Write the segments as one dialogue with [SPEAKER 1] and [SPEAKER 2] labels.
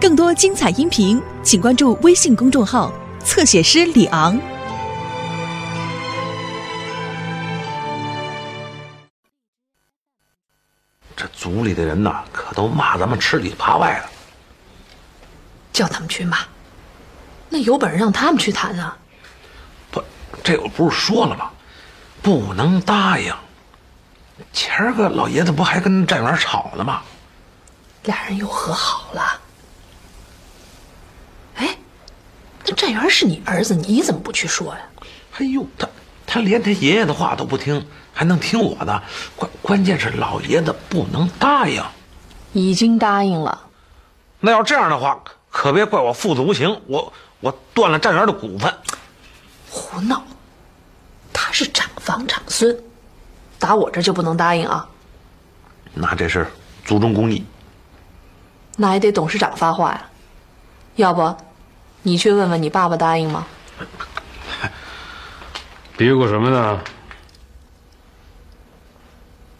[SPEAKER 1] 更多精彩音频，请关注微信公众号“侧写师李昂”。
[SPEAKER 2] 这组里的人呐，可都骂咱们吃里扒外的。
[SPEAKER 3] 叫他们去骂，那有本事让他们去谈啊！
[SPEAKER 2] 不，这我不是说了吗？不能答应。前儿个老爷子不还跟站员吵呢吗？
[SPEAKER 3] 俩人又和好了。哎，那站员是你儿子，你怎么不去说呀？
[SPEAKER 2] 哎呦，他他连他爷爷的话都不听，还能听我的？关关键是老爷子不能答应。
[SPEAKER 3] 已经答应了。
[SPEAKER 2] 那要这样的话，可别怪我父子无情，我我断了站员的股份。
[SPEAKER 3] 胡闹！他是长房长孙，打我这就不能答应啊？
[SPEAKER 2] 那这是族中公义。
[SPEAKER 3] 那也得董事长发话呀。要不，你去问问你爸爸答应吗？
[SPEAKER 4] 嘀咕什么呢？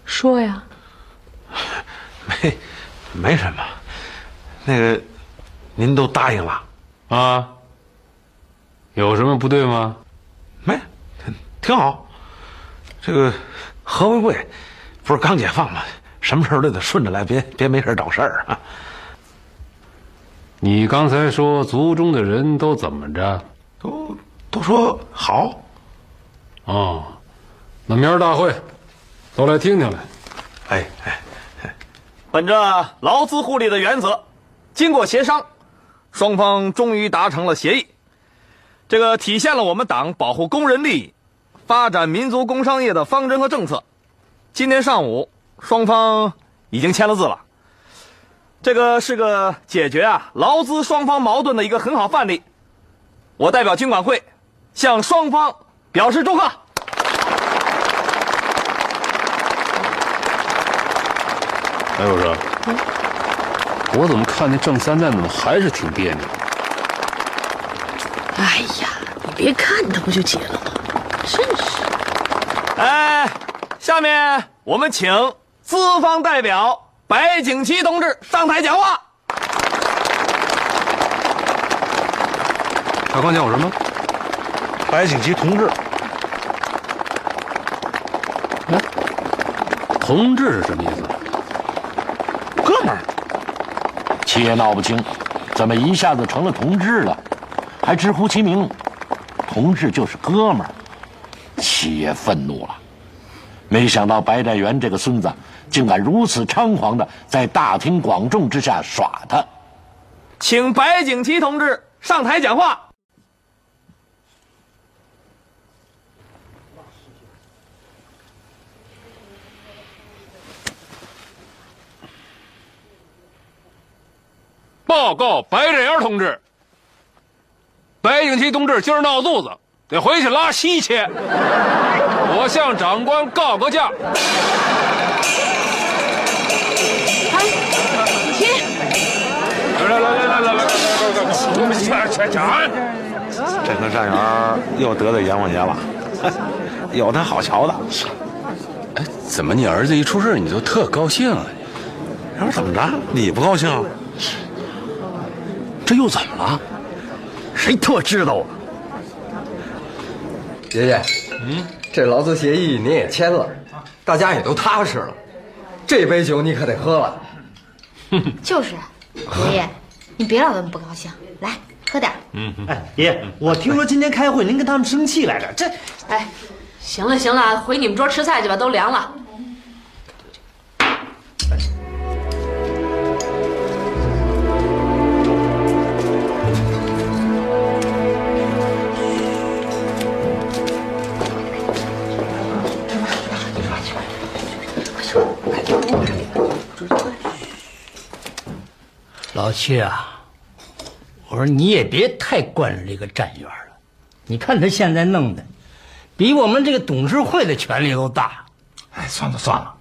[SPEAKER 3] 说呀。
[SPEAKER 2] 没，没什么。那个，您都答应了
[SPEAKER 4] 啊？有什么不对吗？
[SPEAKER 2] 没，挺好。这个何为贵不是刚解放吗？什么事儿都得顺着来，别别没事找事儿啊。
[SPEAKER 4] 你刚才说族中的人都怎么着？
[SPEAKER 2] 都都说好。
[SPEAKER 4] 哦，那明儿大会都来听听来。
[SPEAKER 2] 哎哎
[SPEAKER 5] 哎，本着劳资互利的原则，经过协商，双方终于达成了协议。这个体现了我们党保护工人利益、发展民族工商业的方针和政策。今天上午，双方已经签了字了。这个是个解决啊劳资双方矛盾的一个很好范例。我代表经管会向双方表示祝贺。
[SPEAKER 4] 哎，我说，我怎么看那郑三蛋怎么还是挺别扭？
[SPEAKER 3] 哎呀，你别看他不就结了吗？真是。
[SPEAKER 5] 哎，下面我们请资方代表白景琦同志上台讲话。
[SPEAKER 4] 他刚叫我什么？
[SPEAKER 2] 白景琦同志。
[SPEAKER 4] 哎，同志是什么意思？
[SPEAKER 2] 哥们儿。
[SPEAKER 6] 气也闹不清，怎么一下子成了同志了？还直呼其名，同志就是哥们儿。七爷愤怒了，没想到白占元这个孙子竟敢如此猖狂的在大庭广众之下耍他。
[SPEAKER 5] 请白景琦同志上台讲话。
[SPEAKER 4] 报告白振元同志。白景琦同志今儿闹肚子，得回去拉稀去。我向长官告个假。来，去去
[SPEAKER 2] 这个站员又得罪阎王爷了，有他好瞧的。
[SPEAKER 7] 哎，怎么你儿子一出事你就特高兴啊？
[SPEAKER 2] 我说怎么着？你不高兴？
[SPEAKER 7] 这又怎么了？
[SPEAKER 8] 谁他妈知道啊？爷爷，嗯，这劳资协议您也签了，大家也都踏实了。这杯酒你可得喝了。
[SPEAKER 9] 就是，爷爷，你别老那么不高兴，来喝点。
[SPEAKER 10] 嗯嗯，哎，爷爷，我听说今天开会您跟他们生气来着，这……
[SPEAKER 3] 哎，行了行了，回你们桌吃菜去吧，都凉了。
[SPEAKER 10] 老七啊，我说你也别太惯着这个站员了，你看他现在弄的，比我们这个董事会的权力都大。
[SPEAKER 11] 哎，算了算了，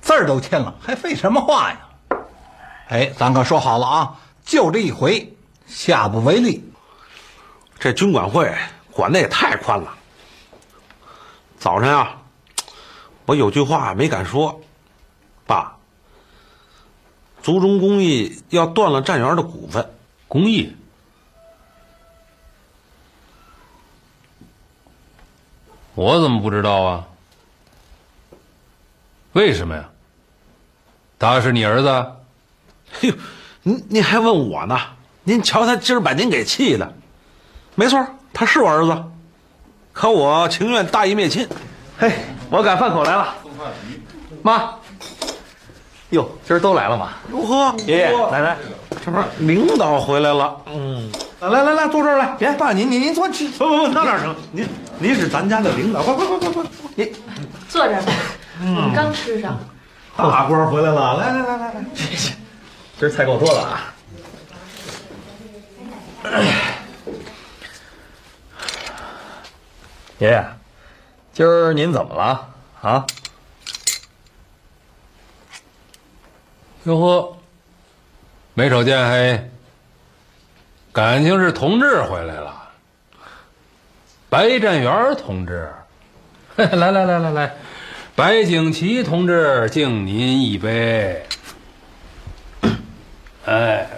[SPEAKER 11] 字儿都签了，还废什么话呀？哎，咱可说好了啊，就这一回，下不为例。
[SPEAKER 2] 这军管会管的也太宽了。早晨啊，我有句话没敢说，爸。族中公益要断了站员的股份，
[SPEAKER 4] 公益。我怎么不知道啊？为什么呀？他是你儿子？
[SPEAKER 2] 哎呦，您您还问我呢？您瞧他今儿把您给气的。没错，他是我儿子，可我情愿大义灭亲。
[SPEAKER 5] 嘿，我赶饭口来了。妈，哟，今儿都来了吗？
[SPEAKER 2] 如何？
[SPEAKER 5] 爷爷奶奶，
[SPEAKER 2] 这不是领导回来了？嗯，来来来，坐这儿来。
[SPEAKER 5] 别爸，您您您坐去。
[SPEAKER 2] 不不不，那哪成？您您是咱家的领导，快快快快快，
[SPEAKER 5] 您
[SPEAKER 3] 坐这儿吧，我们刚吃上。
[SPEAKER 2] 大官回来了，来来来来来，
[SPEAKER 5] 今儿菜够多了啊。爷爷，今儿您怎么了啊？
[SPEAKER 4] 哟呵，没瞅见还，感情是同志回来了。白占元同志，来来来来来，白景琦同志敬您一杯。哎，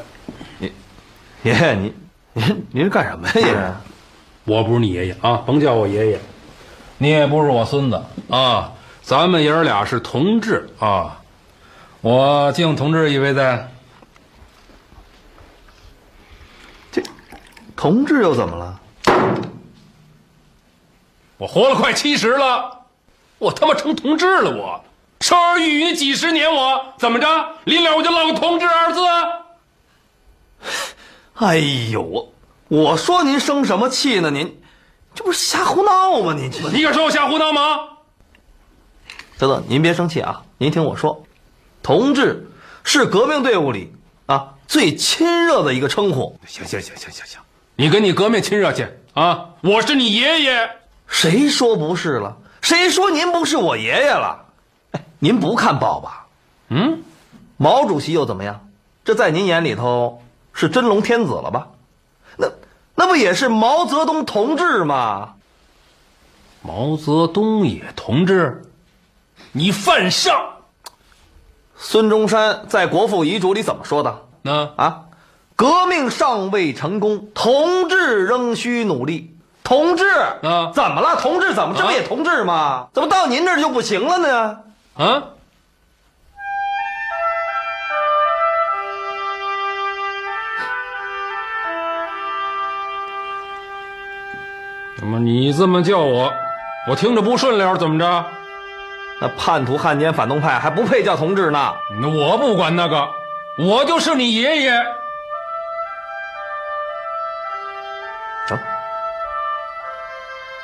[SPEAKER 5] 爷爷，您您您是干什么呀，爷爷？
[SPEAKER 4] 我不是你爷爷啊，甭叫我爷爷，你也不是我孙子啊，咱们爷儿俩是同志啊，我敬同志一杯再。
[SPEAKER 5] 同志又怎么了？
[SPEAKER 4] 我活了快七十了，我他妈成同志了，我生儿育女几十年，我怎么着临了我就落个同志二字？
[SPEAKER 5] 哎呦，我我说您生什么气呢？您这不是瞎胡闹吗？您这
[SPEAKER 4] 你敢说我瞎胡闹吗？
[SPEAKER 5] 等等，您别生气啊！您听我说，同志是革命队伍里啊最亲热的一个称呼。
[SPEAKER 4] 行行行行行行，你跟你革命亲热去啊！我是你爷爷，
[SPEAKER 5] 谁说不是了？谁说您不是我爷爷了？哎，您不看报吧？
[SPEAKER 4] 嗯，
[SPEAKER 5] 毛主席又怎么样？这在您眼里头是真龙天子了吧？那那不也是毛泽东同志吗？
[SPEAKER 4] 毛泽东也同志，你犯上。
[SPEAKER 5] 孙中山在国父遗嘱里怎么说的？
[SPEAKER 4] 那
[SPEAKER 5] 啊，革命尚未成功，同志仍需努力。同志
[SPEAKER 4] 啊，
[SPEAKER 5] 怎么了？同志怎么这不也同志吗？怎么到您这儿就不行了呢？
[SPEAKER 4] 啊？怎么你这么叫我，我听着不顺溜，怎么着？
[SPEAKER 5] 那叛徒、汉奸、反动派还不配叫同志呢？
[SPEAKER 4] 那我不管那个，我就是你爷爷。
[SPEAKER 5] 成。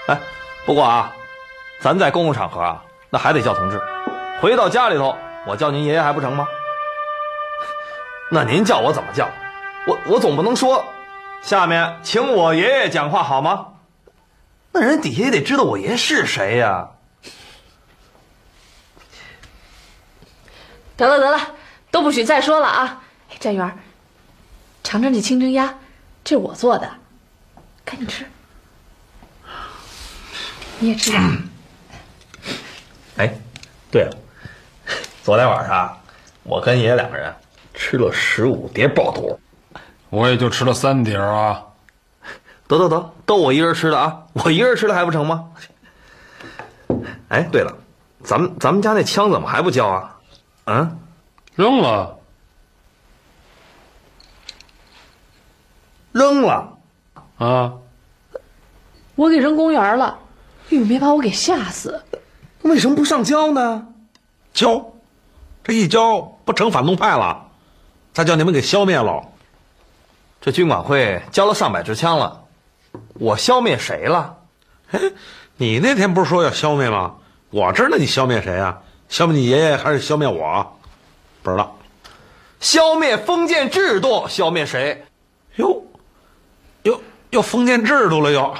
[SPEAKER 5] 哎，不过啊，咱在公共场合啊，那还得叫同志。回到家里头，我叫您爷爷还不成吗？那您叫我怎么叫？我我总不能说，下面请我爷爷讲话好吗？那人底下也得知道我爷是谁呀。
[SPEAKER 3] 得了得了，都不许再说了啊！哎，站元，尝尝这清蒸鸭，这是我做的，赶紧吃。你也吃点。
[SPEAKER 5] 哎，对了，昨天晚上我跟爷爷两个人吃了十五碟爆肚，
[SPEAKER 4] 我也就吃了三碟啊。
[SPEAKER 5] 得得得，都我一人吃的啊！我一人吃的还不成吗？哎，对了，咱们咱们家那枪怎么还不交啊？嗯，
[SPEAKER 4] 扔了，
[SPEAKER 5] 扔了
[SPEAKER 4] 啊！
[SPEAKER 3] 我给扔公园了，哎呦，没把我给吓死！
[SPEAKER 5] 为什么不上交呢？
[SPEAKER 2] 交，这一交不成反动派了，再叫你们给消灭了。
[SPEAKER 5] 这军管会交了上百支枪了，我消灭谁了？
[SPEAKER 2] 哎，你那天不是说要消灭吗？我知道你消灭谁啊？消灭你爷爷还是消灭我？不知道。
[SPEAKER 5] 消灭封建制度，消灭谁？
[SPEAKER 2] 哟，又又封建制度了又，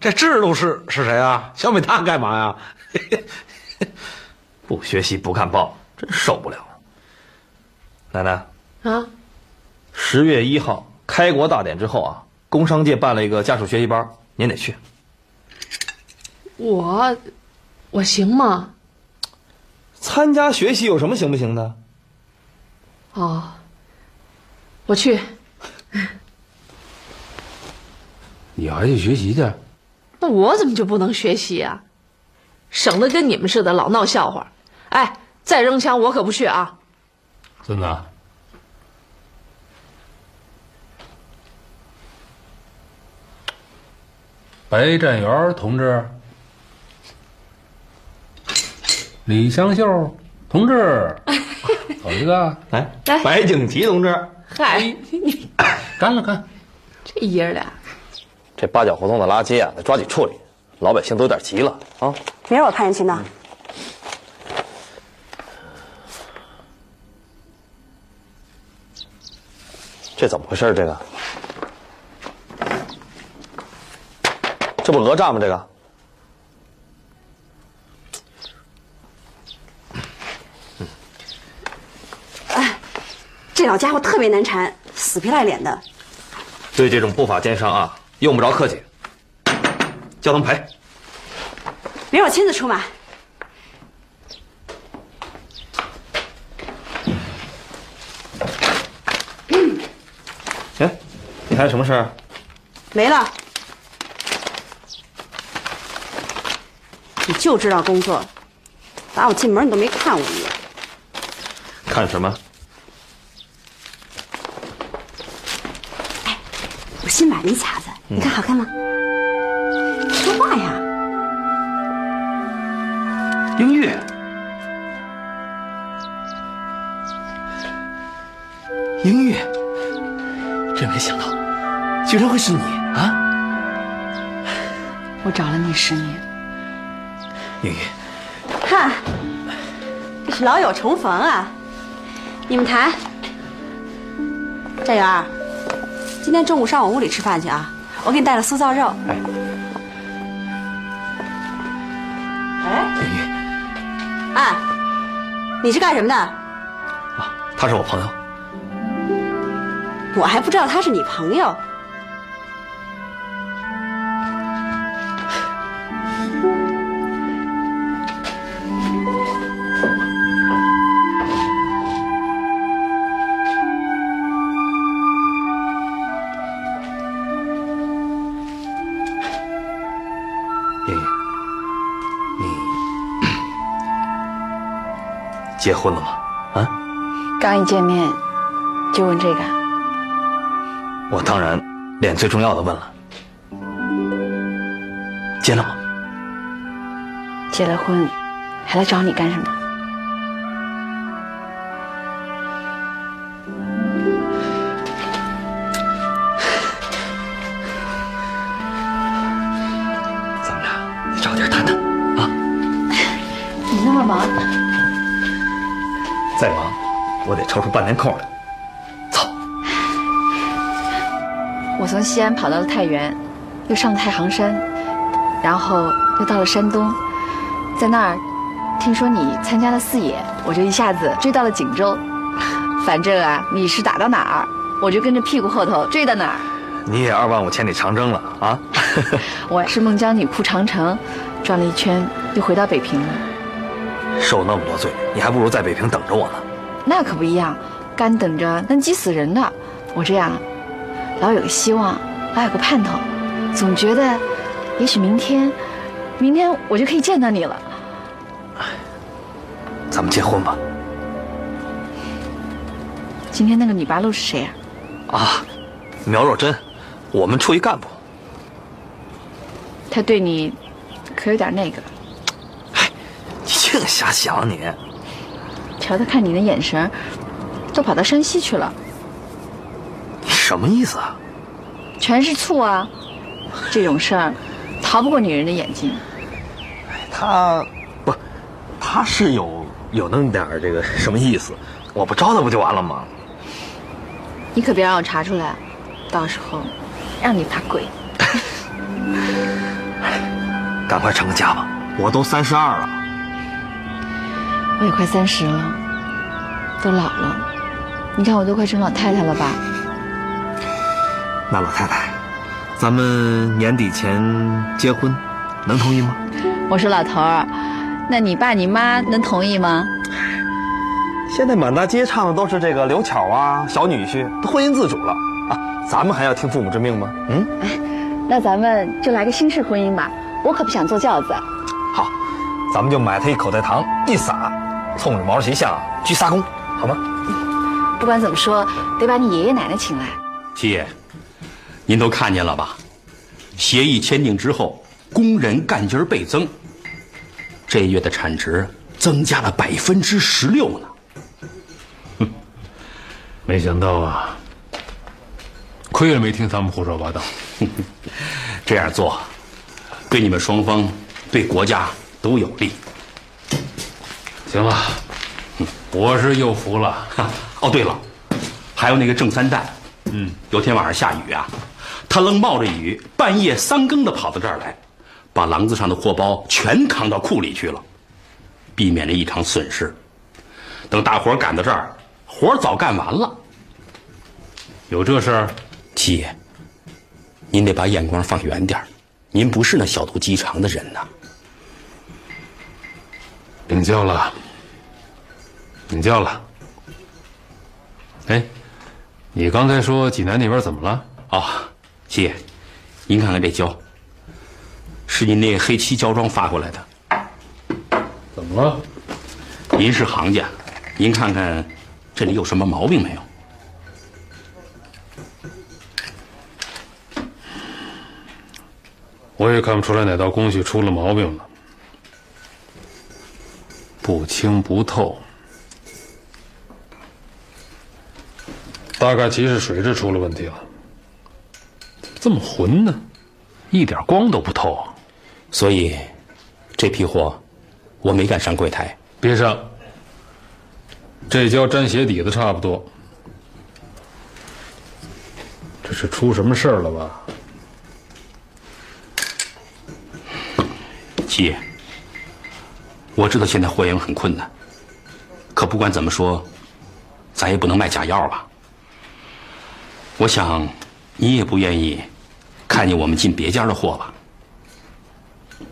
[SPEAKER 2] 这制度是是谁啊？消灭他干嘛呀？
[SPEAKER 5] 不学习不看报，真受不了。奶奶
[SPEAKER 3] 啊，
[SPEAKER 5] 十月一号开国大典之后啊，工商界办了一个家属学习班，您得去。
[SPEAKER 3] 我，我行吗？
[SPEAKER 5] 参加学习有什么行不行的？
[SPEAKER 3] 哦，我去。
[SPEAKER 4] 你还去学习去？
[SPEAKER 3] 那我怎么就不能学习啊？省得跟你们似的老闹笑话。哎，再扔枪我可不去啊！
[SPEAKER 4] 孙子，白占元同志，李香秀同志，走一个
[SPEAKER 5] 来
[SPEAKER 3] 来
[SPEAKER 5] 白景琦同志，
[SPEAKER 3] 嗨，你
[SPEAKER 4] 干了干。
[SPEAKER 3] 这爷俩，
[SPEAKER 5] 这八角胡同的垃圾啊，得抓紧处理，老百姓都有点急了啊。
[SPEAKER 12] 明儿我派人去拿。
[SPEAKER 5] 这怎么回事？这个，这不讹诈吗？这个，哎
[SPEAKER 12] 这老家伙特别难缠，死皮赖脸的。
[SPEAKER 5] 对这种不法奸商啊，用不着客气，叫他们赔。
[SPEAKER 12] 明儿我亲自出马。
[SPEAKER 5] 哎，你还有什么事儿？
[SPEAKER 12] 没了。你就知道工作，打我进门你都没看我一眼。
[SPEAKER 5] 看什么？
[SPEAKER 12] 哎我新买的一卡子，你看好看吗？说话呀！
[SPEAKER 5] 英玉，英玉，真没想到，居然会是你啊！
[SPEAKER 12] 我找了你十年，
[SPEAKER 5] 英玉，
[SPEAKER 12] 哈，这是老友重逢啊！你们谈。战元儿，今天中午上我屋里吃饭去啊！我给你带了酥造肉。
[SPEAKER 5] 哎，
[SPEAKER 12] 哎，你是干什么的？
[SPEAKER 5] 啊他是我朋友。
[SPEAKER 12] 我还不知道他是你朋友。
[SPEAKER 5] 结婚了吗？啊？
[SPEAKER 13] 刚一见面就问这个，
[SPEAKER 5] 我当然连最重要的问了，结了吗？
[SPEAKER 13] 结了婚还来找你干什么？西安跑到了太原，又上了太行山，然后又到了山东，在那儿听说你参加了四野，我就一下子追到了锦州。反正啊，你是打到哪儿，我就跟着屁股后头追到哪儿。
[SPEAKER 5] 你也二万五千里长征了啊！
[SPEAKER 13] 我是孟姜女哭长城，转了一圈又回到北平了。
[SPEAKER 5] 受那么多罪，你还不如在北平等着我呢。
[SPEAKER 13] 那可不一样，干等着能急死人的。我这样，老有个希望，老有个盼头，总觉得，也许明天，明天我就可以见到你了。
[SPEAKER 5] 咱们结婚吧。
[SPEAKER 13] 今天那个女八路是谁啊？
[SPEAKER 5] 啊，苗若真，我们处一干部。
[SPEAKER 13] 他对你，可有点那个。
[SPEAKER 5] 哎你净瞎想你。
[SPEAKER 13] 瞧他看你的眼神，都跑到山西去了。
[SPEAKER 5] 你什么意思啊？
[SPEAKER 13] 全是醋啊！这种事儿，逃不过女人的眼睛。
[SPEAKER 5] 他不，他是有有那么点儿这个什么意思？我不招他不就完了吗？
[SPEAKER 13] 你可别让我查出来，到时候让你怕鬼。
[SPEAKER 5] 赶快成个家吧，我都三十二了。
[SPEAKER 13] 我也快三十了，都老了。你看我都快成老太太了吧？
[SPEAKER 5] 那老太太，咱们年底前结婚，能同意吗？
[SPEAKER 13] 我说老头儿，那你爸你妈能同意吗？
[SPEAKER 5] 现在满大街唱的都是这个刘巧啊，小女婿都婚姻自主了啊，咱们还要听父母之命吗？嗯，
[SPEAKER 13] 那咱们就来个新式婚姻吧，我可不想坐轿子。
[SPEAKER 5] 好，咱们就买他一口袋糖，一撒，冲着毛主席像鞠仨躬，好吗？
[SPEAKER 13] 不管怎么说，得把你爷爷奶奶请来。
[SPEAKER 14] 七爷，您都看见了吧？协议签订之后，工人干劲儿倍增，这月的产值增加了百分之十六呢。
[SPEAKER 4] 没想到啊，亏了没听他们胡说八道。
[SPEAKER 14] 这样做，对你们双方、对国家都有利。
[SPEAKER 4] 行了，我是又服了。
[SPEAKER 14] 哦，对了，还有那个郑三蛋，嗯，有天晚上下雨啊，他愣冒着雨，半夜三更的跑到这儿来，把廊子上的货包全扛到库里去了，避免了一场损失。等大伙赶到这儿，活早干完了。
[SPEAKER 4] 有这事儿，
[SPEAKER 14] 七爷，您得把眼光放远点您不是那小肚鸡肠的人呐。
[SPEAKER 4] 领教了，领教了。哎，你刚才说济南那边怎么了？
[SPEAKER 14] 哦，七爷，您看看这胶，是您那黑漆胶装发过来的。
[SPEAKER 4] 怎么了？
[SPEAKER 14] 您是行家，您看看这里有什么毛病没有？
[SPEAKER 4] 我也看不出来哪道工序出了毛病了，不清不透，大概其是水质出了问题了。这么浑呢，一点光都不透，啊
[SPEAKER 14] 所以这批货我没敢上柜台。
[SPEAKER 4] 别上，这胶粘鞋底子差不多，这是出什么事儿了吧？
[SPEAKER 14] 七爷，我知道现在货源很困难，可不管怎么说，咱也不能卖假药吧。我想，你也不愿意看见我们进别家的货吧？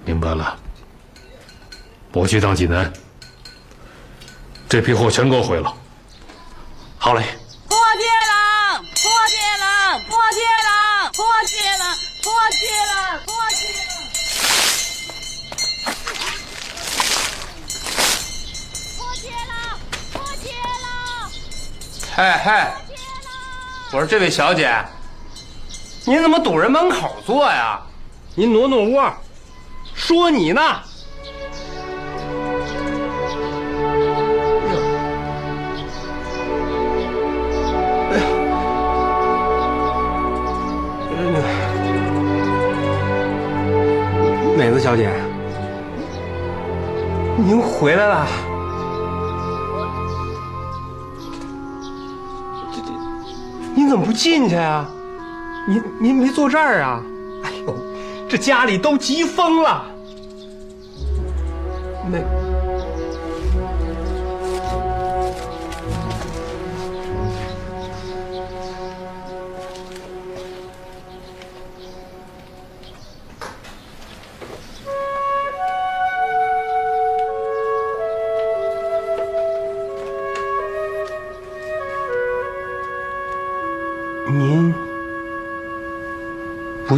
[SPEAKER 4] 明白了，我去趟济南，这批货全给我毁了。
[SPEAKER 14] 好嘞。
[SPEAKER 15] 破戒了，破戒了，破戒了，破戒了，破戒了，破戒了。
[SPEAKER 16] 哎嗨，我说这位小姐，您怎么堵人门口坐呀？您挪挪窝，说你呢。
[SPEAKER 8] 哎呀，美子小姐，您回来了。这这您怎么不进去啊？您您没坐这儿啊？哎呦，这家里都急疯了。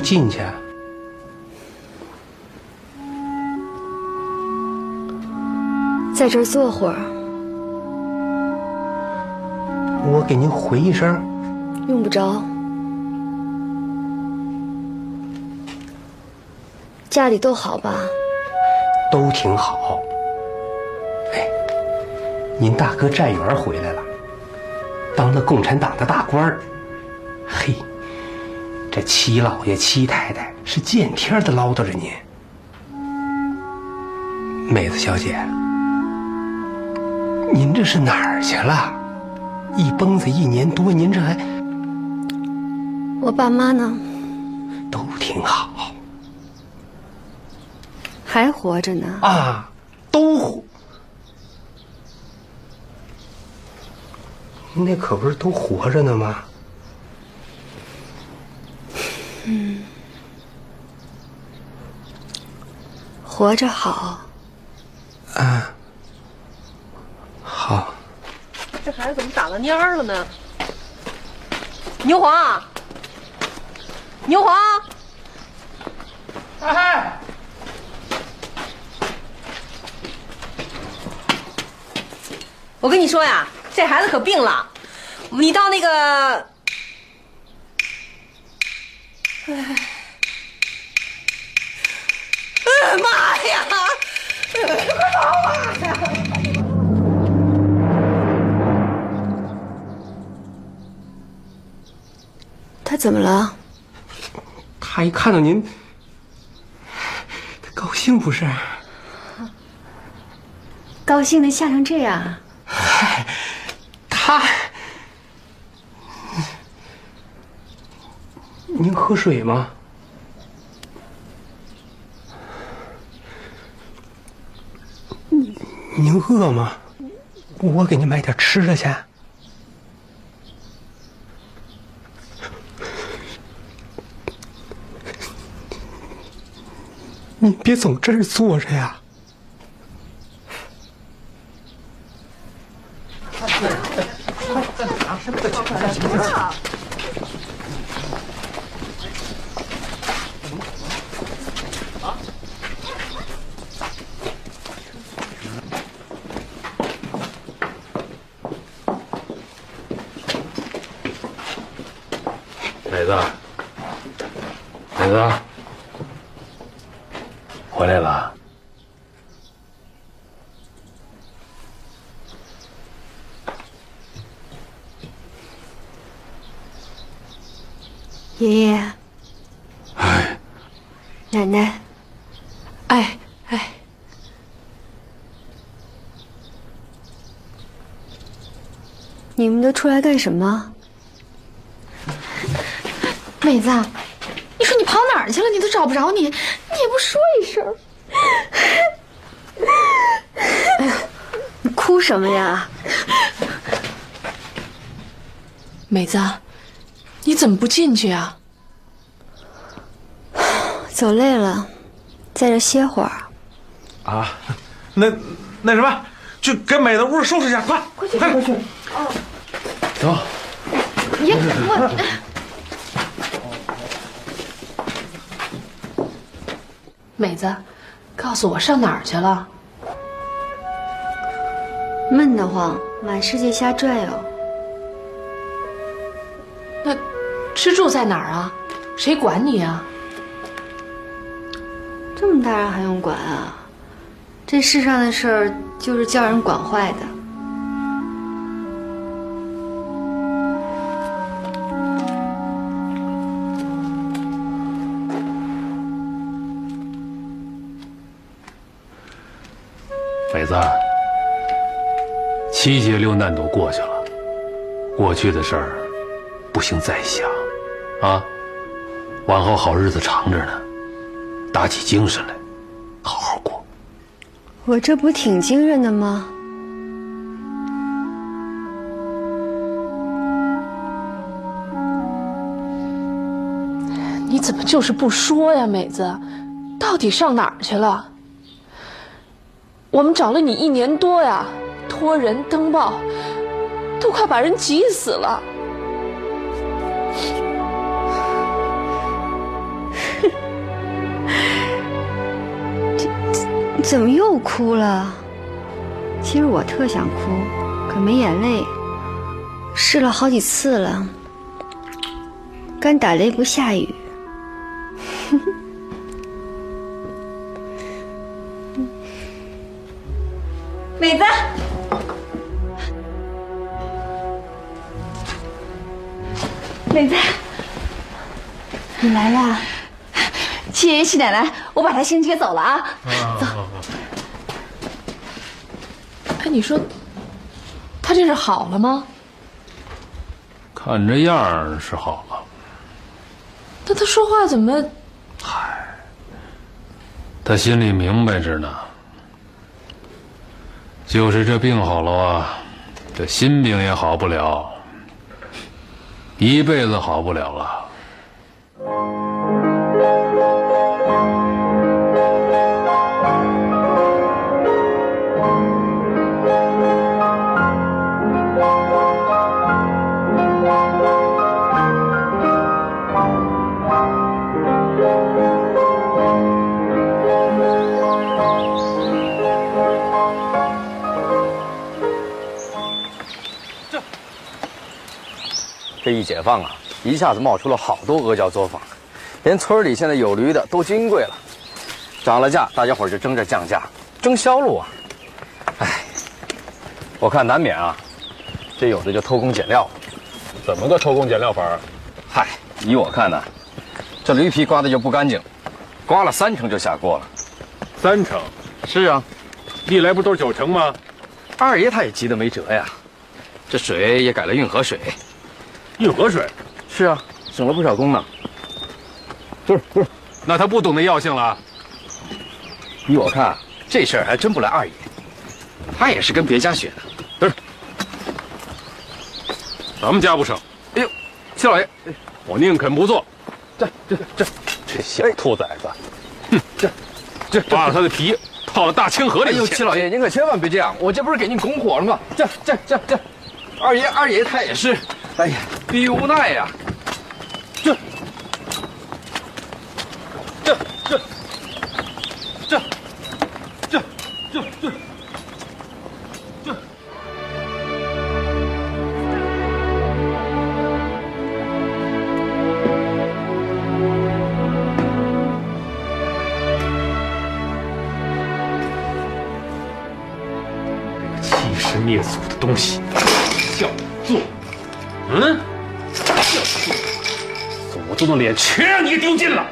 [SPEAKER 8] 不进去？
[SPEAKER 13] 在这儿坐会儿，
[SPEAKER 8] 我给您回一声。
[SPEAKER 13] 用不着。家里都好吧？
[SPEAKER 8] 都挺好。哎，您大哥占元回来了，当了共产党的大官儿。嘿，这七老爷、七太太是见天的唠叨着您。妹子小姐，您这是哪儿去了？一蹦子一年多，您这还……
[SPEAKER 13] 我爸妈呢？
[SPEAKER 8] 都挺好，
[SPEAKER 13] 还活着呢。
[SPEAKER 8] 啊，都活。那可不是都活着呢吗？
[SPEAKER 13] 嗯，活着好。
[SPEAKER 8] 啊，好。
[SPEAKER 12] 这孩子怎么打了蔫儿了呢？牛黄，牛黄，
[SPEAKER 15] 哎，
[SPEAKER 12] 我跟你说呀，这孩子可病了，你到那个，妈呀！快跑吧！他怎么了？
[SPEAKER 8] 他一看到您，他高兴不是？
[SPEAKER 17] 高兴的吓成这样。
[SPEAKER 8] 您喝水吗？您饿吗？我给您买点吃的去。您别总这儿坐着呀。
[SPEAKER 4] 美子，美子，回来了。
[SPEAKER 17] 爷爷，奶奶，
[SPEAKER 3] 哎哎，
[SPEAKER 17] 你们都出来干什么？
[SPEAKER 3] 美子，你说你跑哪儿去了？你都找不着你，你也不说一声。
[SPEAKER 17] 哎呀，你哭什么呀？
[SPEAKER 3] 美子，你怎么不进去啊？
[SPEAKER 17] 走累了，在这歇会儿。
[SPEAKER 2] 啊，那那什么，去给美子屋收拾一下，快，
[SPEAKER 3] 快去，快去。哦，
[SPEAKER 2] 走。
[SPEAKER 3] 爷，我。美子，告诉我上哪儿去了？
[SPEAKER 17] 闷得慌，满世界瞎转悠。
[SPEAKER 3] 那吃住在哪儿啊？谁管你啊？
[SPEAKER 17] 这么大人还用管啊？这世上的事儿就是叫人管坏的。
[SPEAKER 4] 七劫六难都过去了，过去的事儿不行再想，啊，往后好日子长着呢，打起精神来，好好过。
[SPEAKER 17] 我这不挺精神的吗？
[SPEAKER 3] 你怎么就是不说呀，美子？到底上哪儿去了？我们找了你一年多呀，托人登报，都快把人急死了。
[SPEAKER 17] 你 怎么又哭了？其实我特想哭，可没眼泪。试了好几次了，干打雷不下雨。
[SPEAKER 12] 美子，
[SPEAKER 17] 你来了。
[SPEAKER 3] 七爷爷、七奶奶，我把他先接走了啊。走。哎，你说，他这是好了吗？
[SPEAKER 4] 看这样儿是好了，
[SPEAKER 3] 那他说话怎么？
[SPEAKER 4] 嗨他心里明白着呢。就是这病好了啊，这心病也好不了，一辈子好不了了。
[SPEAKER 18] 一解放啊，一下子冒出了好多阿胶作坊，连村里现在有驴的都金贵了，涨了价，大家伙就争着降价，争销路啊。哎，我看难免啊，这有的就偷工减料。
[SPEAKER 4] 怎么个偷工减料法？
[SPEAKER 18] 嗨，依我看呢，这驴皮刮的就不干净，刮了三成就下锅了。
[SPEAKER 4] 三成？
[SPEAKER 18] 是啊，
[SPEAKER 4] 历来不都是九成吗？
[SPEAKER 18] 二爷他也急得没辙呀，这水也改了运河水。
[SPEAKER 4] 运河水？
[SPEAKER 18] 是啊，省了不少工呢。
[SPEAKER 4] 不是不是，那他不懂那药性了。
[SPEAKER 18] 依我看，这事儿还真不赖二爷，他也是跟别家学的。
[SPEAKER 4] 不是，咱们家不省。
[SPEAKER 18] 哎呦，七老爷，
[SPEAKER 4] 我宁肯不做。
[SPEAKER 18] 这这这，
[SPEAKER 4] 这小兔崽子，哼，这这扒了他的皮，泡到大清河里去。
[SPEAKER 18] 哎呦，七老爷，您可千万别这样，我这不是给您拱火了吗？这这这这，二爷二爷他也是，哎呀，逼无奈呀！这这这这这这这，这个
[SPEAKER 4] 欺师灭祖的东西！的脸全让你给丢尽了。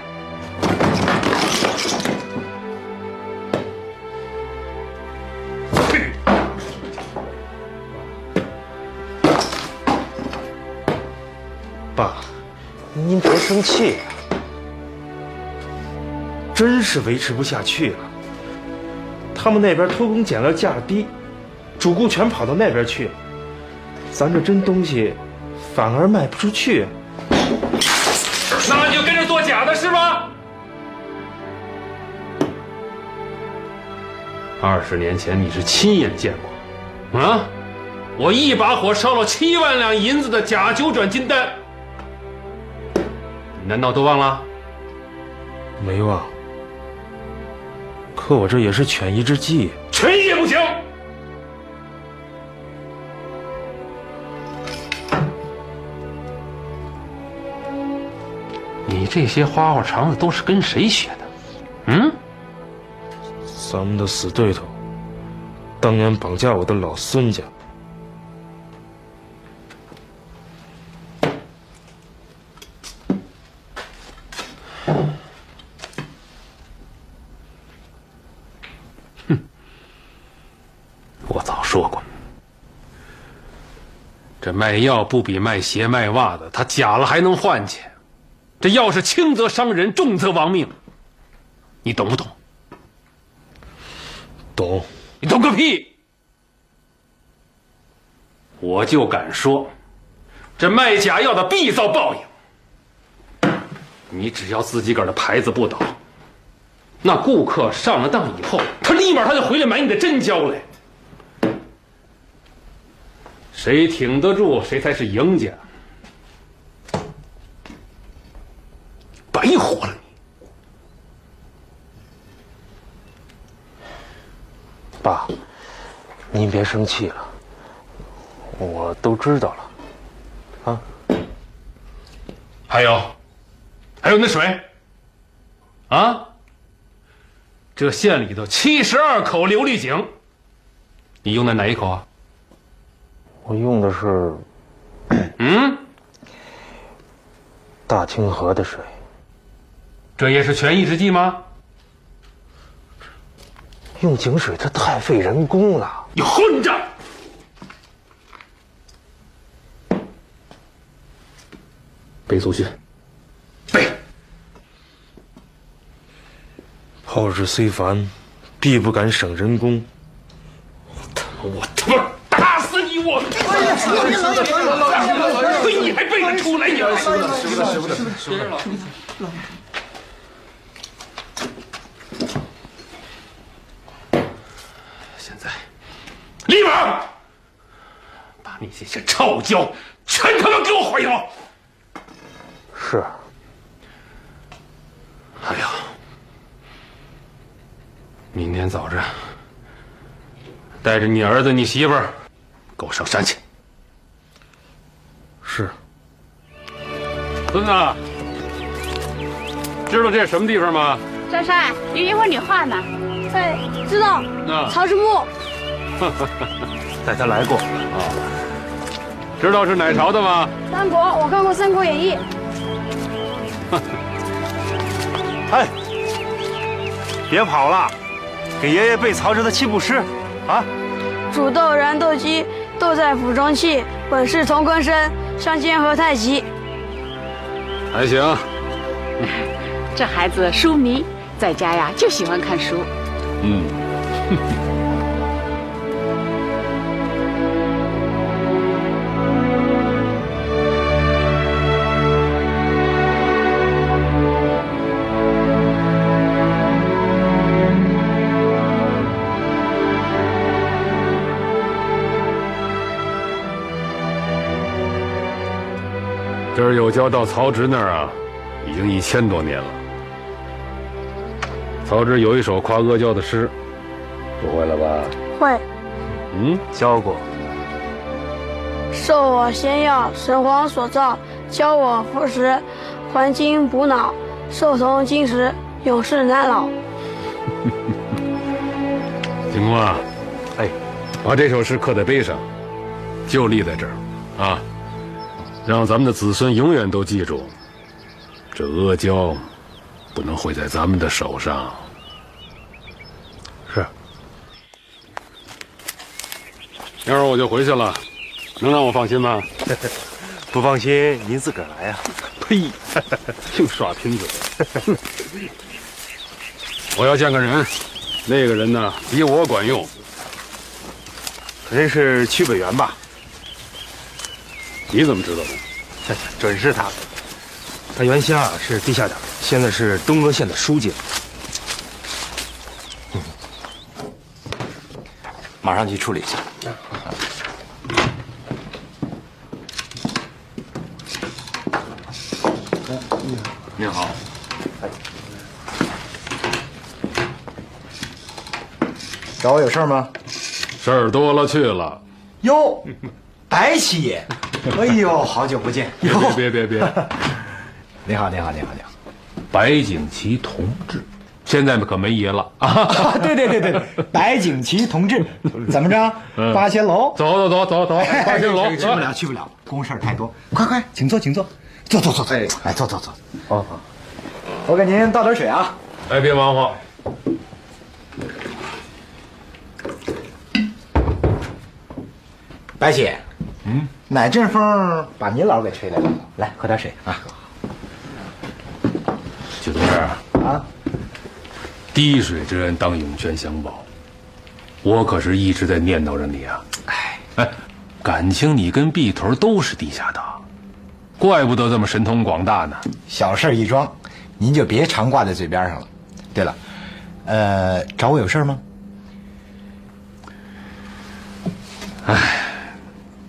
[SPEAKER 2] 爸，您别生气、真是维持不下去了。他们那边偷工减料价低，主顾全跑到那边去了，咱这真东西反而卖不出去。
[SPEAKER 4] 那二十年前你是亲眼见过，啊，我一把火烧了七万两银子的假九转金丹，你难道都忘了？
[SPEAKER 2] 没忘，可我这也是权宜之计。
[SPEAKER 4] 权宜也不行。你这些花花肠子都是跟谁学的？嗯？
[SPEAKER 2] 咱们的死对头，当年绑架我的老孙家。
[SPEAKER 4] 哼我早说过，这卖药不比卖鞋卖袜子，他假了还能换钱。这药是轻则伤人，重则亡命，你懂不懂？
[SPEAKER 2] 懂。
[SPEAKER 4] 你懂个屁！我就敢说，这卖假药的必遭报应。你只要自己个儿的牌子不倒，那顾客上了当以后，他立马他就回来买你的真胶来。谁挺得住，谁才是赢家。白活了
[SPEAKER 2] 爸，您别生气了，我都知道了。啊，
[SPEAKER 4] 还有，还有那水，啊，这县里头七十二口琉璃井，你用的哪一口啊？
[SPEAKER 2] 我用的是
[SPEAKER 4] 嗯，
[SPEAKER 2] 大清河的水。
[SPEAKER 4] 这也是权宜之计吗？
[SPEAKER 2] 用井水它太费人工了。
[SPEAKER 4] 你混账！背祖训，背。
[SPEAKER 2] 炮制虽繁，必不敢省人工。
[SPEAKER 4] 我他妈打死你！我！哎呀，非你还背得出来？你
[SPEAKER 19] 师傅，师傅，师傅，师傅，
[SPEAKER 4] 现在，立马把你这些臭胶全他妈给我毁了！
[SPEAKER 2] 是。
[SPEAKER 4] 哎呀，明天早晨带着你儿子、你媳妇儿，给我上山去。
[SPEAKER 2] 是。
[SPEAKER 4] 孙子，知道这是什么地方吗？
[SPEAKER 15] 珊珊，有一会儿你画呢。
[SPEAKER 20] 哎，知道。
[SPEAKER 4] 那
[SPEAKER 20] 曹之墓。
[SPEAKER 2] 带他来过
[SPEAKER 4] 啊。知道是哪朝的吗？
[SPEAKER 20] 三国，我看过《三国演义》。
[SPEAKER 2] 哎，别跑了，给爷爷背曹植的七步诗，啊！
[SPEAKER 20] 煮豆燃豆萁，豆在釜中泣。本是同根生，相煎何太急。
[SPEAKER 4] 还行。
[SPEAKER 15] 这孩子书迷，在家呀就喜欢看书。
[SPEAKER 4] 嗯。儿有交到曹植那儿啊，已经一千多年了。曹植有一首夸阿胶的诗，不会了吧？
[SPEAKER 20] 会。
[SPEAKER 4] 嗯，
[SPEAKER 2] 教过。
[SPEAKER 20] 授我仙药，神皇所造；教我服食，还精补脑。寿从金石，永世难老。
[SPEAKER 4] 景公啊，
[SPEAKER 2] 哎，
[SPEAKER 4] 把这首诗刻在碑上，就立在这儿，啊。让咱们的子孙永远都记住，这阿胶不能毁在咱们的手上。
[SPEAKER 2] 是。
[SPEAKER 4] 明儿我就回去了，能让我放心吗？
[SPEAKER 2] 不放心，您自个儿来呀。
[SPEAKER 4] 呸！净耍贫嘴。我要见个人，那个人呢比我管用。
[SPEAKER 2] 人是曲北元吧？
[SPEAKER 4] 你怎么知道的？
[SPEAKER 2] 准是他。他原先啊是地下党，现在是东阿县的书记。
[SPEAKER 21] 马上去处理一下。
[SPEAKER 18] 你好。
[SPEAKER 21] 找我有事吗？
[SPEAKER 4] 事儿多了去了。
[SPEAKER 21] 哟，白七爷。哎呦，好久不见！
[SPEAKER 4] 别别别别！
[SPEAKER 21] 你好，你好，你好，你好！
[SPEAKER 4] 白景琦同志，现在可没爷了
[SPEAKER 21] 啊！对对对对，白景琦同志，怎么着？八仙楼？
[SPEAKER 4] 走走走走走，八仙楼
[SPEAKER 21] 去不了，去不了，公事太多。快快，请坐，请坐，坐坐坐坐。哎，坐坐坐。哦好，我给您倒点水啊。
[SPEAKER 4] 哎，别忙活。
[SPEAKER 21] 白姐，嗯。哪阵风把您老给吹来了？来，喝点水啊！
[SPEAKER 4] 季同志啊，滴水之恩当涌泉相报，我可是一直在念叨着你啊！哎哎，感情你跟毕头都是地下党，怪不得这么神通广大呢。
[SPEAKER 21] 小事一桩，您就别常挂在嘴边上了。对了，呃，找我有事吗？
[SPEAKER 4] 哎。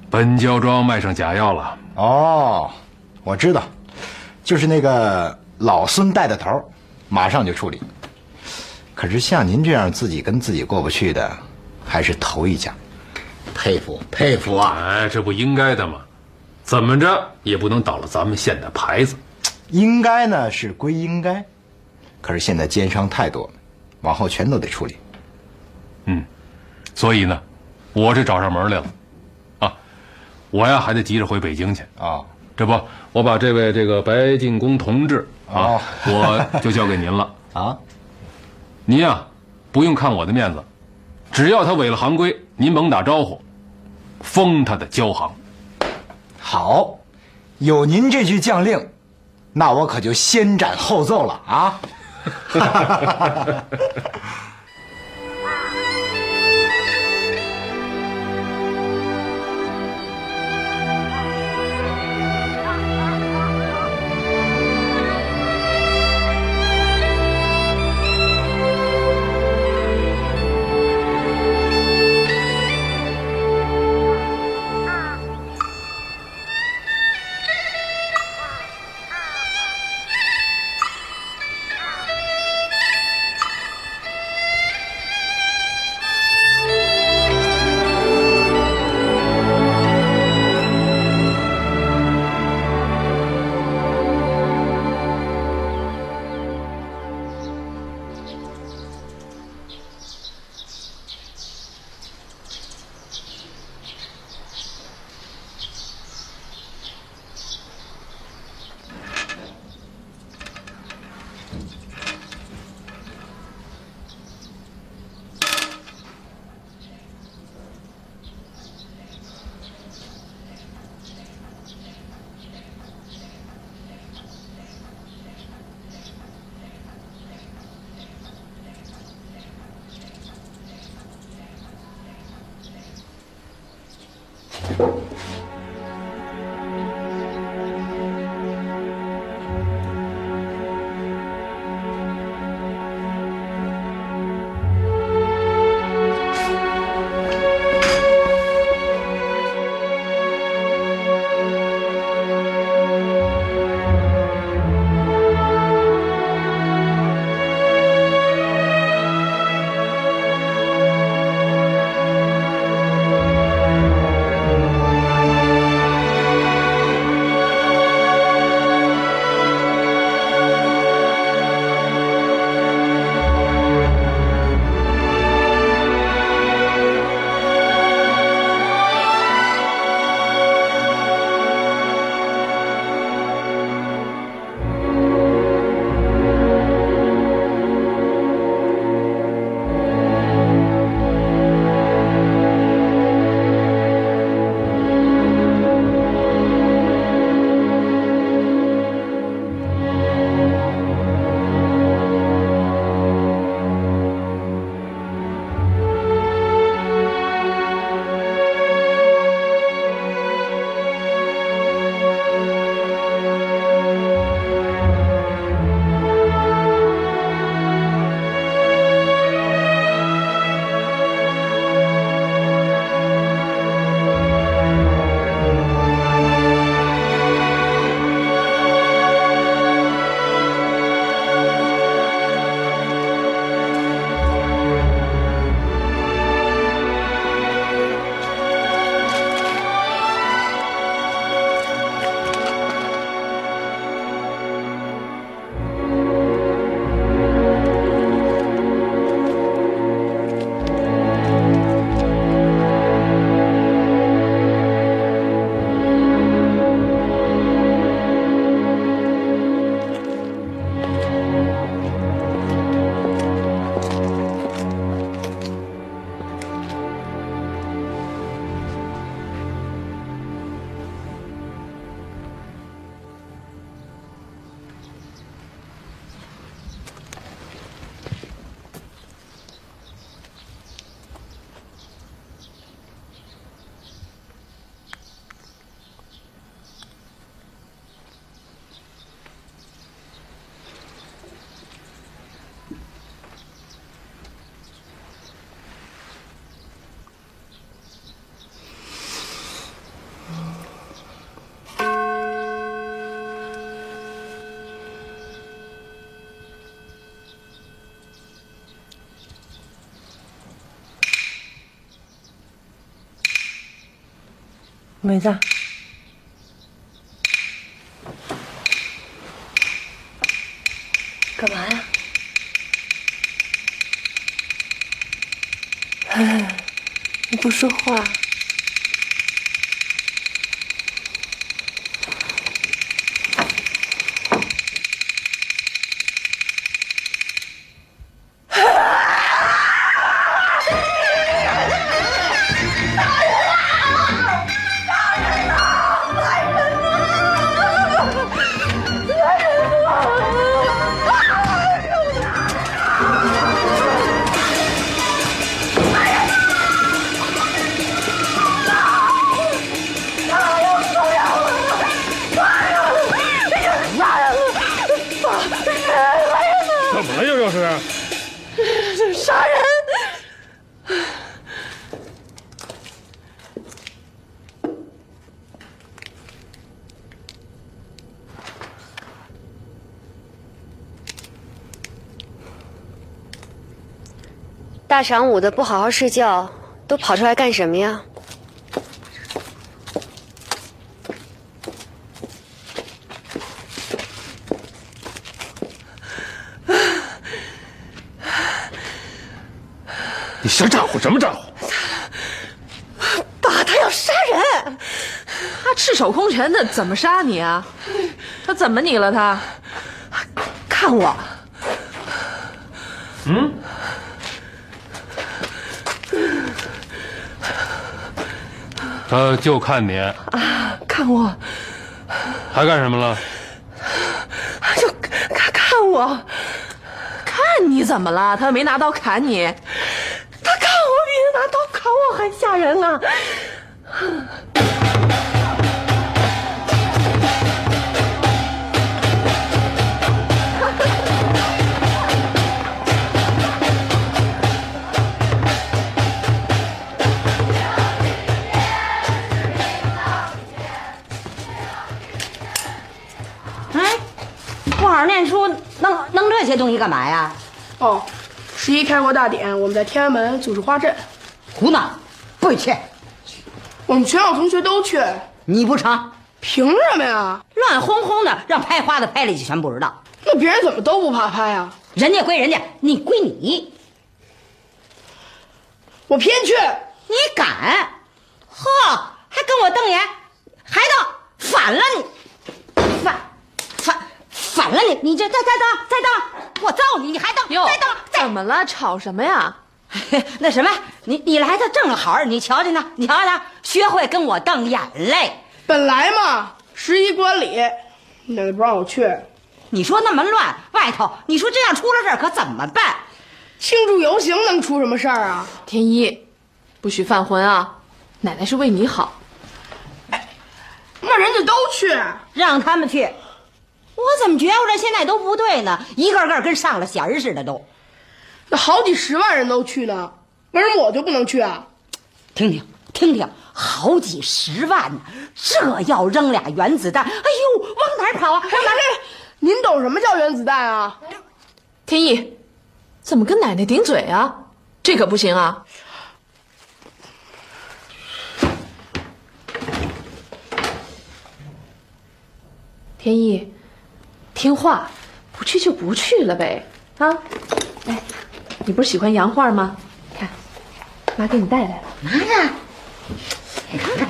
[SPEAKER 4] 本焦庄卖上假药了
[SPEAKER 21] 哦，我知道，就是那个老孙带的头，马上就处理。可是像您这样自己跟自己过不去的，还是头一家，佩服佩服啊！
[SPEAKER 4] 哎，这不应该的吗？怎么着也不能倒了咱们县的牌子。
[SPEAKER 21] 应该呢是归应该，可是现在奸商太多，往后全都得处理。
[SPEAKER 4] 嗯，所以呢，我这找上门来了。我呀，还得急着回北京去啊！这不，我把这位这个白进公同志啊，我就交给您了 啊。您呀，不用看我的面子，只要他违了行规，您甭打招呼，封他的交行。
[SPEAKER 21] 好，有您这句将令，那我可就先斩后奏了啊！
[SPEAKER 3] 妹子，干嘛呀？哎，你不说话。
[SPEAKER 4] 么了又又是？
[SPEAKER 3] 杀人！
[SPEAKER 17] 大晌午的不好好睡觉，都跑出来干什么呀？
[SPEAKER 4] 你想咋呼什么咋呼？
[SPEAKER 3] 爸，他要杀人！
[SPEAKER 22] 他赤手空拳的，怎么杀你啊？他怎么你了？他
[SPEAKER 3] 看我，
[SPEAKER 4] 嗯？
[SPEAKER 23] 他就看你，
[SPEAKER 3] 啊，看我，
[SPEAKER 23] 还干什么了？
[SPEAKER 3] 就看看我，
[SPEAKER 22] 看你怎么了？他又没拿刀砍你。
[SPEAKER 3] 他看我比他拿刀砍我还吓人啊！
[SPEAKER 10] 好念书，弄弄这些东西干嘛呀？
[SPEAKER 24] 哦，十一开国大典，我们在天安门组织花阵。
[SPEAKER 10] 胡闹，不许去！
[SPEAKER 24] 我们全校同学都去。
[SPEAKER 10] 你不成？
[SPEAKER 24] 凭什么呀？
[SPEAKER 10] 乱哄哄的，让拍花的拍了一全不知道。
[SPEAKER 24] 那别人怎么都不怕拍啊？
[SPEAKER 10] 人家归人家，你归你。
[SPEAKER 24] 我偏去。
[SPEAKER 10] 你敢？呵，还跟我瞪眼，孩子反了你，反了你！你这再再当再当，我揍你！你还当
[SPEAKER 3] 哟
[SPEAKER 10] 再当？
[SPEAKER 3] 怎么了？吵什么呀？
[SPEAKER 10] 那什么，你你来的正好，你瞧瞧呢？你瞧瞧，学会跟我瞪眼泪。
[SPEAKER 24] 本来嘛，十一观礼，奶奶不让我去。
[SPEAKER 10] 你说那么乱，外头你说这样出了事儿可怎么办？
[SPEAKER 24] 庆祝游行能出什么事儿啊？
[SPEAKER 3] 天一，不许犯浑啊！奶奶是为你好。
[SPEAKER 24] 那人家都去，
[SPEAKER 10] 让他们去。我怎么觉着现在都不对呢？一个个跟上了弦儿似的都。
[SPEAKER 24] 那好几十万人都去呢，为什么我就不能去啊？
[SPEAKER 10] 听听听听，好几十万呢，这要扔俩原子弹，哎呦，往哪儿跑啊？往哪儿？
[SPEAKER 24] 您懂什么叫原子弹啊？
[SPEAKER 3] 天意，怎么跟奶奶顶嘴啊？这可不行啊！天意，听话，不去就不去了呗。啊，哎，你不是喜欢洋画吗？看，妈给你带来了。
[SPEAKER 10] 妈呀，你看看。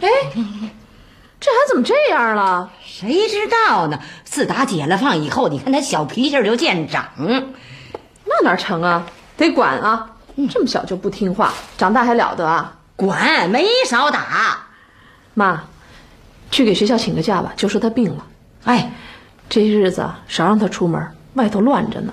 [SPEAKER 3] 哎，这孩子怎么这样了？
[SPEAKER 10] 谁知道呢？自打解了放以后，你看他小脾气就见长。
[SPEAKER 3] 那哪成啊？得管啊！这么小就不听话，长大还了得啊？
[SPEAKER 10] 管没少打。
[SPEAKER 3] 妈，去给学校请个假吧，就说他病了。
[SPEAKER 10] 哎，
[SPEAKER 3] 这些日子，少让他出门，外头乱着呢。